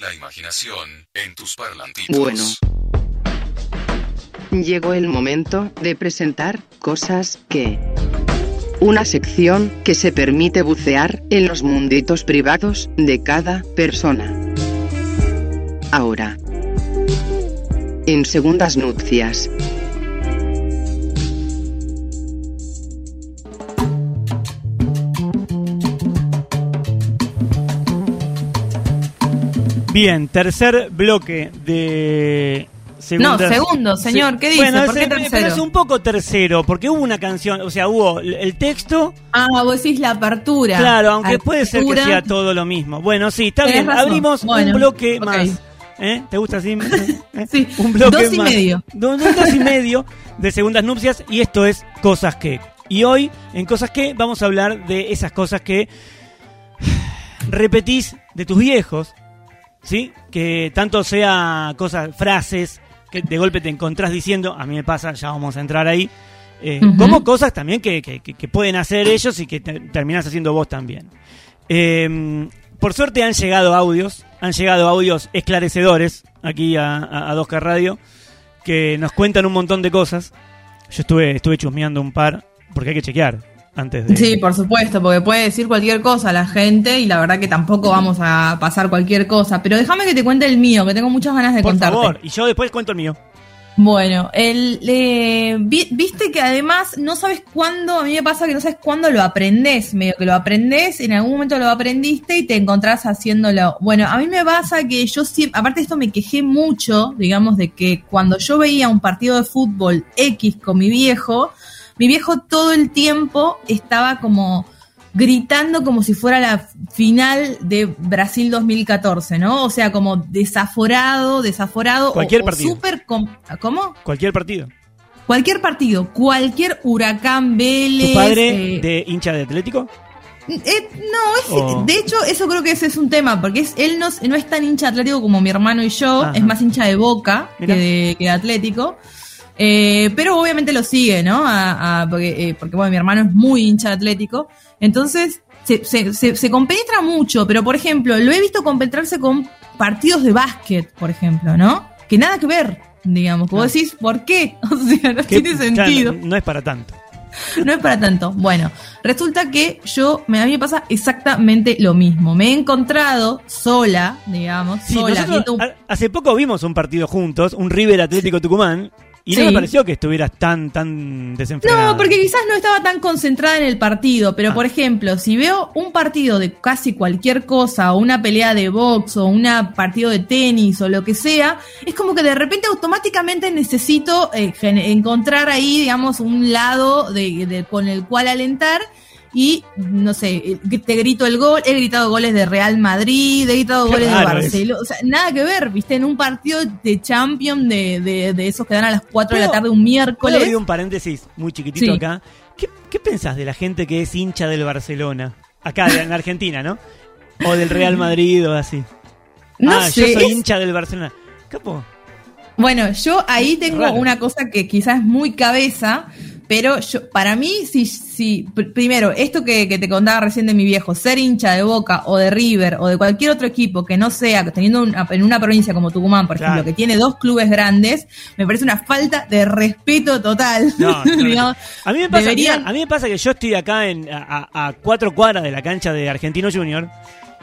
La imaginación en tus parlantitos. Bueno. Llegó el momento de presentar cosas que... Una sección que se permite bucear en los munditos privados de cada persona. Ahora. En segundas nupcias. Bien, tercer bloque de no, segundo, señor, ¿qué dice? Bueno, ¿Por qué es, tercero? pero es un poco tercero, porque hubo una canción, o sea, hubo el texto. Ah, vos decís la apertura. Claro, aunque puede ser que sea todo lo mismo. Bueno, sí, está bien. razón. Abrimos Bueno, un bloque más. ¿Eh? ¿Te gusta así? ¿Eh? Sí, un bloque dos y más. medio. Do- do- dos y medio de segundas nupcias y esto es Cosas que. Y hoy, en Cosas que, vamos a hablar de esas cosas que repetís de tus viejos, ¿sí? Que tanto sea cosas, frases, que de golpe te encontrás diciendo, a mí me pasa, ya vamos a entrar ahí, eh, como cosas también que, que- que- que pueden hacer ellos y que te- terminás haciendo vos también. Eh, por suerte han llegado audios, han llegado audios esclarecedores aquí a, a, a 2K Radio, que nos cuentan un montón de cosas. Yo estuve, estuve chusmeando un par, porque hay que chequear antes de... Sí, por supuesto, porque puede decir cualquier cosa a la gente y la verdad que tampoco vamos a pasar cualquier cosa. Pero déjame que te cuente el mío, que tengo muchas ganas de Por contarte. favor, y yo después cuento el mío. Bueno, el, eh, vi- viste que además no sabes cuándo, a mí me pasa que no sabes cuándo lo aprendés, medio que lo aprendés, en algún momento lo aprendiste y te encontrás haciéndolo. Bueno, a mí me pasa que yo siempre, aparte de esto me quejé mucho, digamos, de que cuando yo veía un partido de fútbol X con mi viejo, mi viejo todo el tiempo estaba como gritando como si fuera la final de Brasil 2014, ¿no? O sea, como desaforado, desaforado. o- Cualquier o partido. súper com- ¿Cómo? Cualquier partido. Cualquier partido, cualquier huracán Vélez. ¿Tu padre eh, de hincha de Atlético? eh, no, es, O- de hecho, eso creo que ese es un tema, porque es, él no, no es tan hincha atlético como mi hermano y yo, Ajá. es más hincha de boca que de, que de atlético. Eh, pero obviamente lo sigue, ¿no? A- a- porque, eh, porque, bueno, mi hermano es muy hincha de atlético. Entonces, se, se, se, se compenetra mucho, pero por ejemplo, lo he visto compenetrarse con partidos de básquet, por ejemplo, ¿no? Que nada que ver, digamos. Vos decís, ¿por qué? O sea, no Que tiene sentido. no, no es para tanto. No es para tanto. Bueno, resulta que yo, me, a mí me pasa exactamente lo mismo. Me he encontrado sola, digamos, Sí, sola. nosotros un- hace poco vimos un partido juntos, un River Atlético Tucumán, y no Sí. me pareció que estuvieras tan, tan desenfrenado. No, porque quizás no estaba tan concentrada en el partido, pero Ah. por ejemplo, si veo un partido de casi cualquier cosa, o una pelea de box, o un partido de tenis, o lo que sea, es como que de repente automáticamente necesito eh, encontrar ahí, digamos, un lado de, de- con el cual alentar. Y, no sé, eh, te grito el gol, he gritado goles de Real Madrid, he gritado Qué goles de. Barcelona, o sea, nada que ver, viste, en un partido de Champions de, de, de esos que dan a las 4 de la ¿Puedo- tarde un ¿Puedo miércoles. abrir un paréntesis muy chiquitito Sí. acá? ¿Qué, ¿Qué pensás de la gente que es hincha del Barcelona? Acá, en Argentina, ¿no? O del Real Madrid o así. No ah, sé, yo soy hincha del Barcelona. Capo. Bueno, yo ahí tengo Raro. una cosa que quizás es muy cabeza, pero yo, para mí, si, si pr- primero, esto que, que te contaba recién de mi viejo, ser hincha de Boca o de River o de cualquier otro equipo que no sea, teniendo una- en una provincia como Tucumán, por Claro. ejemplo, que tiene dos clubes grandes, me parece una falta de respeto total. No, no, no. Digamos, A mí me pasa, deberían- a mí me pasa que yo estoy acá en, a, a- cuatro cuadras de la cancha de Argentino Junior.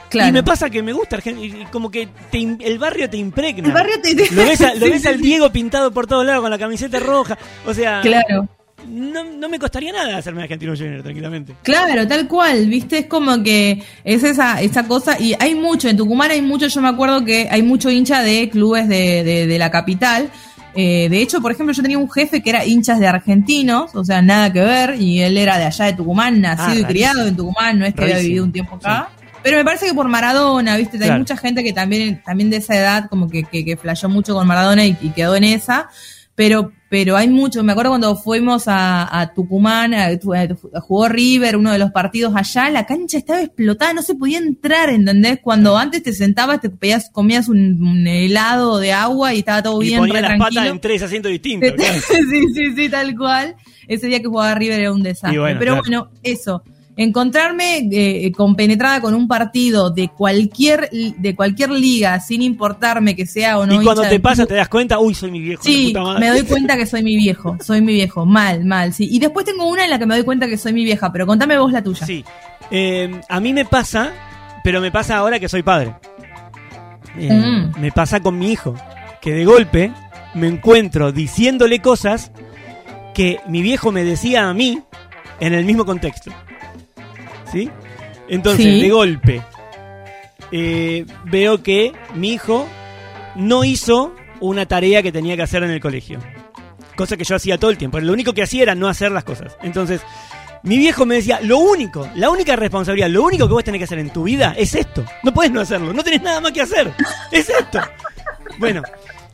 claro. Y me pasa que me gusta. Y como que te el barrio te impregna. El barrio te- Lo ves, a- lo ves sí, al. Diego pintado por todos lados con la camiseta roja. O sea, Claro. No, no me costaría nada hacerme Argentino Junior tranquilamente. Claro, tal cual, viste, es como que es esa, esa cosa, y hay mucho, en Tucumán hay mucho, yo me acuerdo que hay mucho hincha de clubes de, de, de la capital. Eh, de hecho, por ejemplo, yo tenía un jefe que era hinchas de argentinos, o sea, nada que ver, y él era de allá de Tucumán, nacido Ah, y rarísimo. criado en Tucumán, no es que había vivido un tiempo acá. Pero me parece que por Maradona, viste, hay mucha gente que también, también de esa edad, como que, que, que flasheó mucho con Maradona y, y quedó en esa. Pero, pero hay mucho. Me acuerdo cuando fuimos a, a Tucumán, a- a- jugó River, uno de los partidos allá, la cancha estaba explotada, no se podía entrar, ¿entendés? Cuando antes te sentabas, te pedías, comías un, un helado de agua y estaba todo Y bien, ponía re las tranquilo. patas en tres asientos distintos. sí, sí, sí, tal cual. Ese día que jugaba River era un desastre. Bueno, Pero claro. bueno, eso. Encontrarme eh, compenetrada con un partido de cualquier de cualquier liga, sin importarme que sea o no. Y cuando te pasa club, te das cuenta, uy, soy mi viejo. Sí, puta madre. me doy cuenta que soy mi viejo, soy mi viejo, mal, mal, sí. Y después tengo una en la que me doy cuenta que soy mi vieja, pero contame vos la tuya. Sí. Eh, a mí me pasa, pero me pasa ahora que soy padre. Eh, Mm. Me pasa con mi hijo, que de golpe me encuentro diciéndole cosas que mi viejo me decía a mí en el mismo contexto. ¿Sí? Entonces, Sí. de golpe, eh, veo que mi hijo no hizo una tarea que tenía que hacer en el colegio. Cosa que yo hacía todo el tiempo. Lo único que hacía era no hacer las cosas. Entonces, mi viejo me decía, lo único, la única responsabilidad, lo único que vos tenés que hacer en tu vida es esto. No puedes no hacerlo, no tenés nada más que hacer. Es esto. Bueno,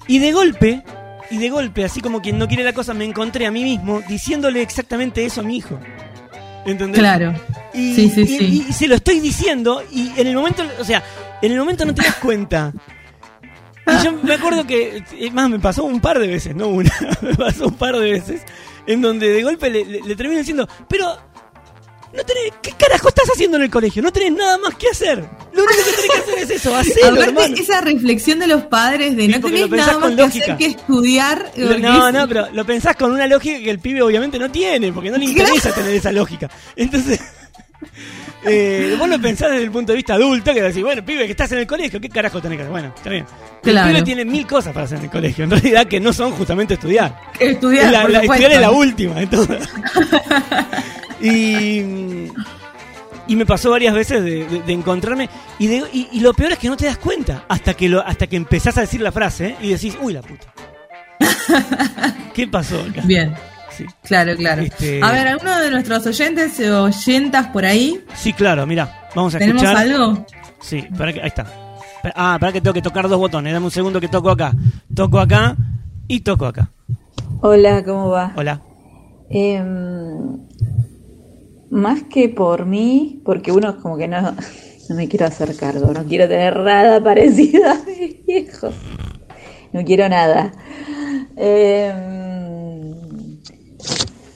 y de golpe, y de golpe, así como quien no quiere la cosa, me encontré a mí mismo diciéndole exactamente eso a mi hijo. ¿Entendés? Claro. Y, Sí, sí, y- sí. y se lo estoy diciendo y en el momento, o sea, en el momento no te das cuenta. Y yo me acuerdo que, es más, me pasó un par de veces, no una, me pasó un par de veces, en donde de golpe le, le- le termino diciendo, pero, no tenés, ¿qué carajo estás haciendo en el colegio? No tenés nada más que hacer. Lo único que tenés que hacer es eso, hacerlo, Aparte, hermano. esa reflexión de los padres de Sí, no tenés nada más que hacer que estudiar. Lo- No, no, pero lo pensás con una lógica que el pibe obviamente no tiene, porque no le interesa tener esa lógica. Entonces, eh, vos lo pensás desde el punto de vista adulto, que decís, bueno, pibe, que estás en el colegio, ¿qué carajo tenés que hacer? Bueno, está bien. Claro. El pibe tiene mil cosas para hacer en el colegio, en realidad que no son justamente estudiar. Estudiar, la, la- estudiar es la última de todas. y, y me pasó varias veces de, de- de encontrarme. Y, de- y, y lo peor es que no te das cuenta hasta que, lo, hasta que empezás a decir la frase ¿eh? y decís, uy, la puta. ¿Qué pasó acá? Bien, Sí. claro, claro. Este- A ver, alguno de nuestros oyentes o oyentas por ahí, Sí, claro, mira, vamos a ¿tenemos escuchar. algo? Sí, para que, ahí está. Ah, para que tengo que tocar dos botones. Dame un segundo que toco acá. Toco acá y toco acá. Hola, ¿cómo va? Hola. Em, más que por mí, porque uno como que no, no me quiero hacer cargo, no quiero tener nada parecido a mis viejos. No quiero nada. Em,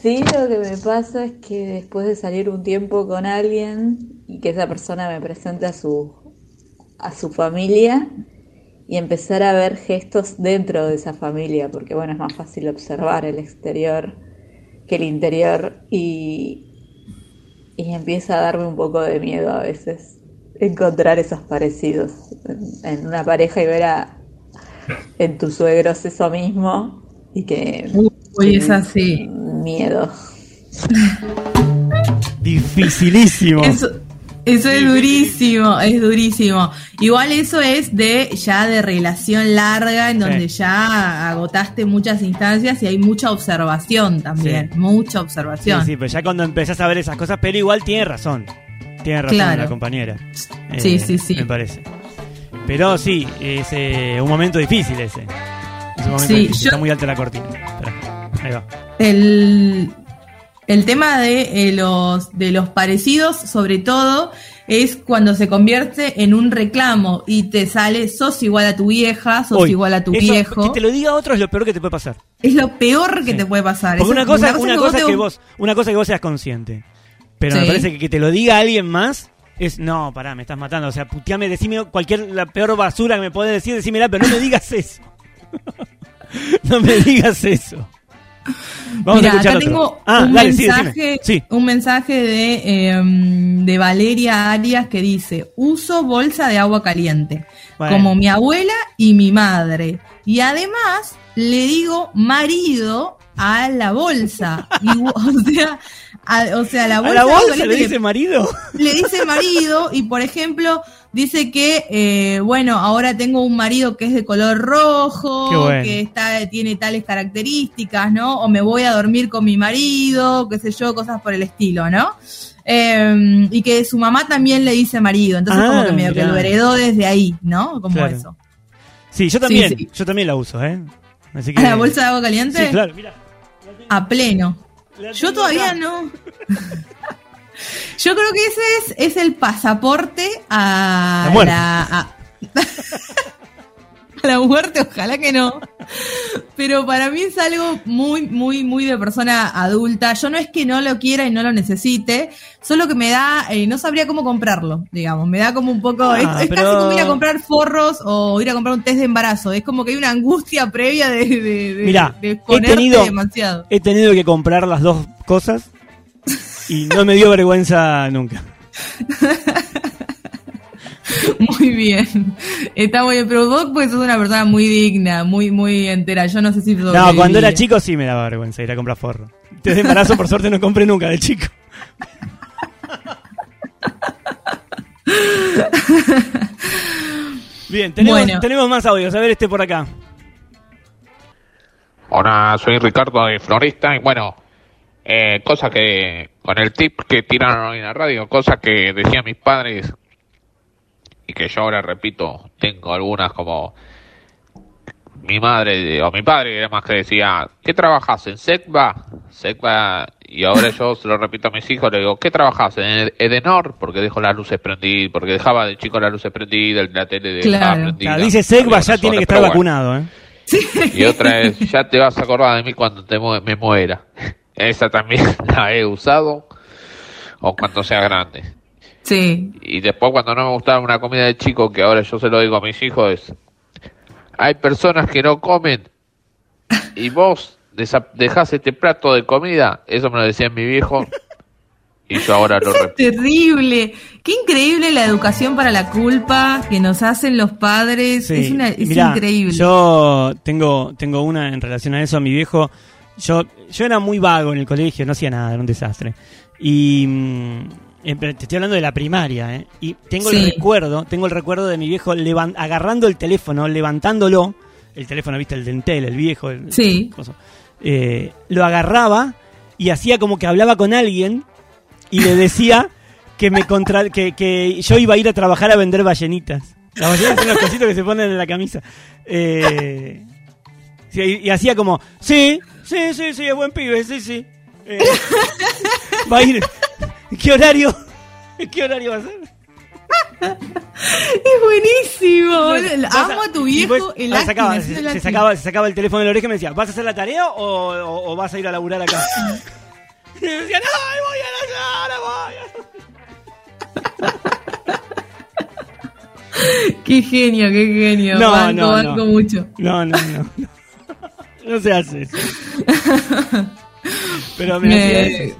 sí, lo que me pasa es que después de salir un tiempo con alguien y que esa persona me presente a su, a su familia, y empezar a ver gestos dentro de esa familia, porque bueno, es más fácil observar el exterior que el interior y, y empieza a darme un poco de miedo a veces encontrar esos parecidos en, en una pareja y ver a, en tus suegros eso mismo y que Uy, es así. miedo. Dificilísimo. Eso, eso es durísimo, es durísimo. Igual eso es de ya de relación larga, en donde Sí. ya agotaste muchas instancias y hay mucha observación también, Sí. mucha Sí, observación. sí, pero ya cuando empezás a ver esas cosas, pero igual tiene razón. Tiene razón Claro. la compañera. Eh, Sí, sí, sí. Me parece. Pero sí, es eh, un momento difícil ese. Es un momento Sí, difícil. yo- Está muy alta la cortina. Ahí va. El, el tema de, eh, los, de los parecidos, sobre todo, es cuando se convierte en un reclamo y te sale, sos igual a tu vieja, sos igual a tu eso, viejo. Que te lo diga otro es lo peor que te puede pasar. Es lo peor que Sí. te puede pasar. Porque una cosa, una que te- vos, una cosa que vos seas consciente. Pero me parece que que te lo diga alguien más es, no, pará, me estás matando. O sea, puteame, decime cualquier, la peor basura que me podés decir, decímela, pero no me digas eso. no me digas eso. Vamos Mira, a escuchar acá otro. tengo ah, un, dale, mensaje. Sí. un mensaje de, em, de Valeria Arias que dice, uso bolsa de agua caliente, Bueno. como mi abuela y mi madre. Y además le digo marido a la bolsa. Y, o sea, a- o sea, la ¿A bolsa, la de agua bolsa le dice marido? le dice marido y por ejemplo dice que eh, bueno ahora tengo un marido que es de color rojo bueno. que está tiene tales características no o me voy a dormir con mi marido qué sé yo cosas por el estilo no Eh, y que su mamá también le dice marido entonces Ah, como que medio que lo heredó desde ahí no como Claro. eso Sí, yo también. sí. Yo también la uso, ¿eh? Así que, a la bolsa de agua caliente Sí, claro, mira. A pleno La Yo todavía acá. no. Yo creo que ese es, es el pasaporte a la, a, a la muerte, ojalá que no. Pero para mí es algo muy, muy, muy de persona adulta. Yo no es que no lo quiera y no lo necesite, solo que me da, eh, no sabría cómo comprarlo, digamos. Me da como un poco, Ah, es, es pero- casi como ir a comprar forros o ir a comprar un test de embarazo. Es como que hay una angustia previa de, de, de, Mirá, de he tenido- demasiado. He tenido que comprar las dos cosas y no me dio vergüenza nunca. Muy bien. Está muy bien. Pero vos pues sos una persona muy digna, muy, muy entera. Yo no sé si No, cuando era chico sí me daba vergüenza ir a comprar forro. Desde embarazo, por suerte, no compré nunca de chico. Bien, tenemos, Bueno. tenemos más audios. A ver este por acá. Hola, soy Ricardo de Florista y bueno, eh, cosa que con el tip que tiraron hoy en la radio, cosa que decían mis padres y que yo ahora repito, tengo algunas como mi madre o mi padre además que decía, ¿qué trabajas en Secba? Secba y ahora yo se lo repito a mis hijos, le digo, ¿qué trabajas en Edenor? Porque dejo las luces prendidas, porque dejaba de chico las luces prendidas, la tele dejaba Claro. prendida. Claro, dice Segba, Había ya tiene que estar bueno. vacunado, ¿eh? Y otra es, ya te vas a acordar de mí cuando te mu- me muera. Esa también la he usado. O cuando sea grande. Sí. Y después cuando no me gustaba una comida de chico, que ahora yo se lo digo a mis hijos, es, hay personas que no comen y vos dejás este plato de comida. Eso me lo decía mi viejo. Y yo ahora lo Eso es repito. terrible. Qué increíble la educación para la culpa que nos hacen los padres. Sí, Es, una, es mirá, increíble. Yo tengo, tengo una en relación a eso, a mi viejo. Yo, yo era muy vago en el colegio, no hacía nada, era un desastre. Y mm, te estoy hablando de la primaria, ¿eh? Y tengo el recuerdo, tengo el recuerdo de mi viejo levan- agarrando el teléfono, levantándolo, el teléfono, viste, el dentel, el viejo, el, Sí. coso. Eh, lo agarraba y hacía como que hablaba con alguien y le decía que me contra que, que yo iba a ir a trabajar a vender ballenitas. Las ballenitas son los cositos que se ponen en la camisa. Eh, y hacía como, sí, sí, sí, sí, es buen pibe, sí, sí. Eh, va a ir. ¿Qué horario? ¿Qué horario va a ser? Es buenísimo. Amo a tu viejo. después, el ah, sacaba, se, sacaba, se sacaba el teléfono de la oreja y me decía, ¿vas a hacer la tarea o, o- o vas a ir a laburar acá? y me decía, no, voy a la voy. Qué genio, qué genio. No, banco, no, banco no. mucho. No, no, no. No, No se hace eso. Pero me Me- hacía eso.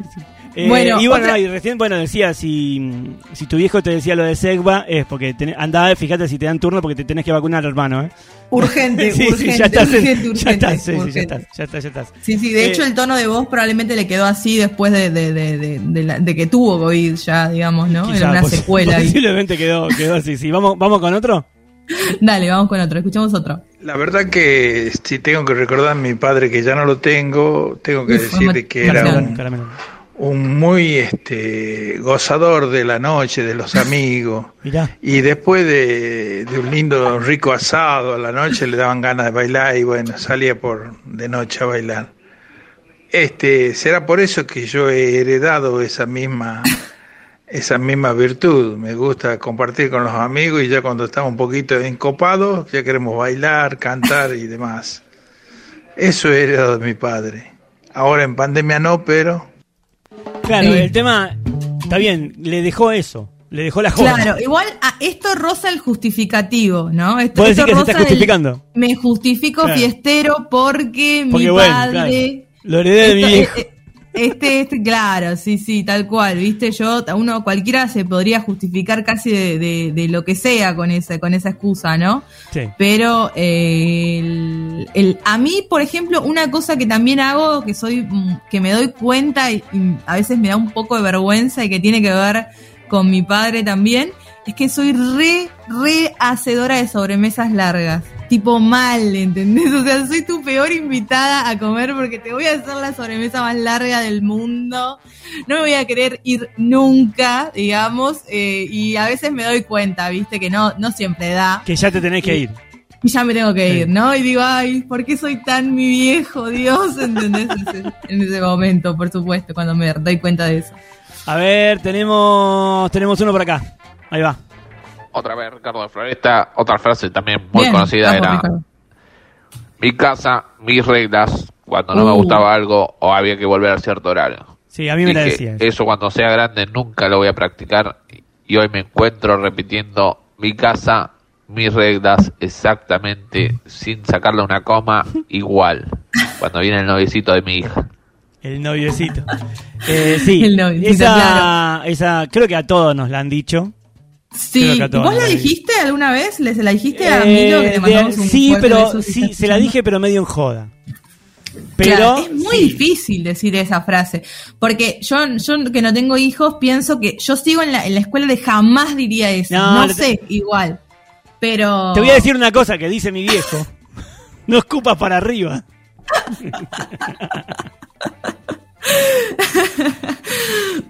Eh, Bueno, y bueno, otra- no, y recién, bueno, decía, si, si tu viejo te decía lo de Segba, es porque tenés, andá, fíjate si te dan turno porque te tenés que vacunar, hermano, ¿eh? Urgente, sí, urgente, sí, ya estás, en- urgente, ya urgente, estás, sí, sí, ya urgente. estás, ya estás, ya estás. Sí, sí, de Eh, hecho el tono de voz probablemente le quedó así después de, de, de, de, de la- de que tuvo COVID ya, digamos, ¿no? quizá, Era una posi- secuela. Posiblemente quedó, quedó así, sí. ¿Vamos, ¿Vamos con otro? Dale, vamos con otro, escuchamos otro. La verdad que si tengo que recordar a mi padre que ya no lo tengo, tengo que Uf, decirle que era un, Caramelo. Un muy este, gozador de la noche, de los amigos. Mirá. Y después de, de un lindo, rico asado a la noche le daban ganas de bailar y bueno, salía por de noche a bailar. Este, será por eso que yo he heredado esa misma, esa misma virtud. Me gusta compartir con los amigos y ya cuando estamos un poquito encopados, ya queremos bailar, cantar y demás. Eso he heredado de mi padre. Ahora en pandemia no, pero Claro, el tema, está bien, le dejó eso, le dejó la joda. Claro, igual a esto roza el justificativo, ¿no? Esto, ¿Puedes decir esto que se roza está el- justificando? me justifico Claro. fiestero porque, mi bueno, padre... claro, lo heredé de mi viejo. eh, Este, este, claro, sí, sí, tal cual, viste, yo, uno, cualquiera se podría justificar casi de, de- de lo que sea con esa, con esa excusa, ¿no? Sí. Pero eh, el, el- a mí, por ejemplo, una cosa que también hago, que soy, que me doy cuenta y, y a veces me da un poco de vergüenza y que tiene que ver con mi padre también, es que soy re, re hacedora de sobremesas largas. Tipo mal, ¿entendés? O sea, soy tu peor invitada a comer porque te voy a hacer la sobremesa más larga del mundo. No me voy a querer ir nunca, digamos, eh, y a veces me doy cuenta, ¿viste? Que no, no siempre da. Que ya te tenés que ir. Y ya me tengo que Sí. ir, ¿no? Y digo, ay, ¿por qué soy tan mi viejo, Dios? ¿Entendés? En ese, en ese momento, por supuesto, cuando me doy cuenta de eso. A ver, tenemos tenemos uno por acá. Ahí va. Otra vez Ricardo de Floresta, otra frase también muy Bien, conocida era... Ricardo. mi casa, mis reglas, cuando no me Uh. gustaba algo o había que volver a cierto horario. Sí, a mí me la eso. eso cuando sea grande nunca lo voy a practicar y hoy me encuentro repitiendo mi casa, mis reglas exactamente sin sacarle una coma igual cuando viene el noviecito de mi hija. El noviecito. Eh, sí, El noviecito, esa, claro. esa, creo que a todos nos la han dicho. Sí, ¿vos la dijiste alguna vez? ¿Le se la dijiste a Eh, Milo que te mandamos un sí, pero sí, se la dije, pero medio en joda. Pero Claro, es muy sí. difícil decir esa frase. Porque yo, yo que no tengo hijos, pienso que yo sigo en la, en la escuela de jamás diría eso. No, No, te- sé, igual. Pero. Te voy a decir una cosa que dice mi viejo. No escupas para arriba.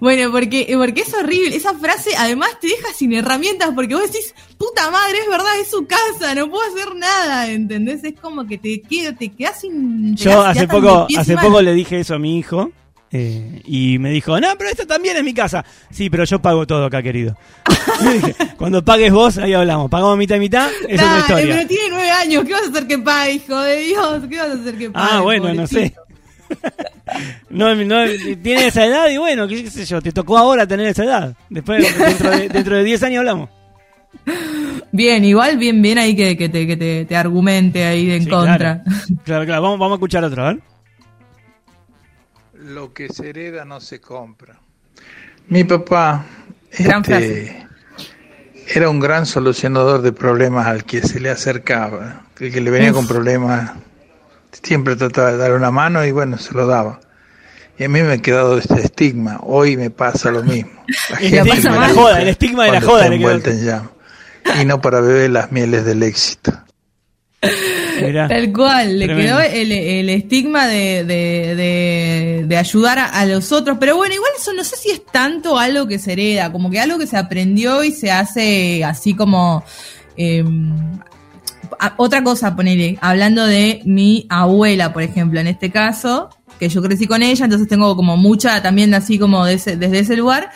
Bueno, porque, porque es horrible. Esa frase además te deja sin herramientas porque vos decís, puta madre, es verdad, es su casa, no puedo hacer nada, ¿entendés? Es como que te, quedas- te quedas sin... Yo quedás- hace quedás poco, hace poco le dije eso a mi hijo. eh, y me dijo, no, pero esto también es mi casa. Sí, pero yo pago todo acá, querido. Dije, Cuando pagues vos, ahí hablamos. Pagamos mitad y mitad, es otra historia. pero tiene nueve años, ¿qué vas a hacer que pague, hijo de Dios? ¿Qué vas a hacer que pague? Ah, bueno, no sé. No, no, tiene esa edad y bueno, qué sé yo, te tocó ahora tener esa edad. Después, dentro de, dentro de 10 años hablamos. Bien, igual bien, bien ahí que, que te, que te, te argumente ahí de en Sí, contra. Claro, claro, claro. Vamos, vamos a escuchar otro, a ver. Lo que se hereda no se compra. Mi papá Gran este, frase. era un gran solucionador de problemas al que se le acercaba. El que le venía Uf. con problemas siempre trataba de dar una mano y bueno, se lo daba. Y a mí me ha quedado este estigma. Hoy me pasa lo mismo. La El gente estigma me de la joda, el estigma de la cuando joda en llama. Y no para beber las mieles del éxito. Mirá. Tal cual, le Tremendo. quedó el, el estigma de, de, de, de ayudar a, a los otros. Pero bueno, igual eso no sé si es tanto algo que se hereda, como que algo que se aprendió y se hace así como... eh, otra cosa, ponele, hablando de mi abuela, por ejemplo, en este caso, que yo crecí con ella, entonces tengo como mucha también así como de ese- desde ese lugar.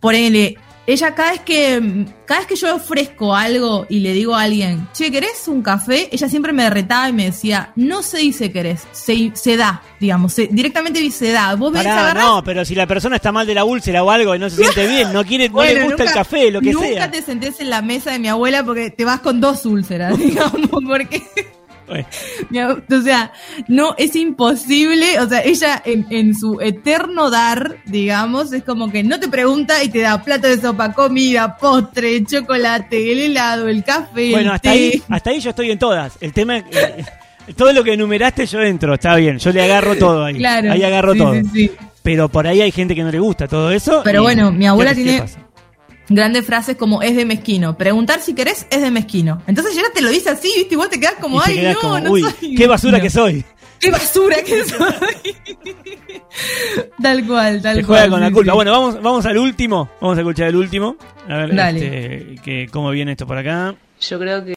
Ponele, ella cada vez que cada vez que yo ofrezco algo y le digo a alguien, che, ¿querés un café? Ella siempre me retaba y me decía, no se dice querés, se, se da, digamos, se- directamente se da. Vos venís, no, pero si la persona está mal de la úlcera o algo y no se siente bien, no quiere, no le gusta el nunca- café, lo que nunca sea. te sentés en la mesa de mi abuela porque te vas con dos úlceras, digamos, porque... O sea, no, es imposible. O sea, ella en, en su eterno dar, digamos, es como que no te pregunta y te da plato de sopa, comida, postre, chocolate, el helado, el café. bueno, el hasta té. ahí, hasta ahí yo estoy en todas. El tema, eh, todo lo que enumeraste yo entro, está bien. Yo le agarro todo ahí. Claro. Ahí agarro sí, todo. sí, sí. Pero por ahí hay gente que no le gusta todo eso. Pero bueno, mi abuela ¿qué- qué tiene-? Grandes frases como es de mezquino. Preguntar si querés es de mezquino. Entonces ella te lo dice así, ¿viste? Igual te quedas como, Y ay, quedás no, como, no uy, soy qué basura mezquino". que soy. Qué basura que soy. tal cual, tal Te cual. juega con la culpa. sí. Bueno, vamos, vamos al último. Vamos a escuchar el último. A ver, Dale. este, que, cómo viene esto por acá. Yo creo que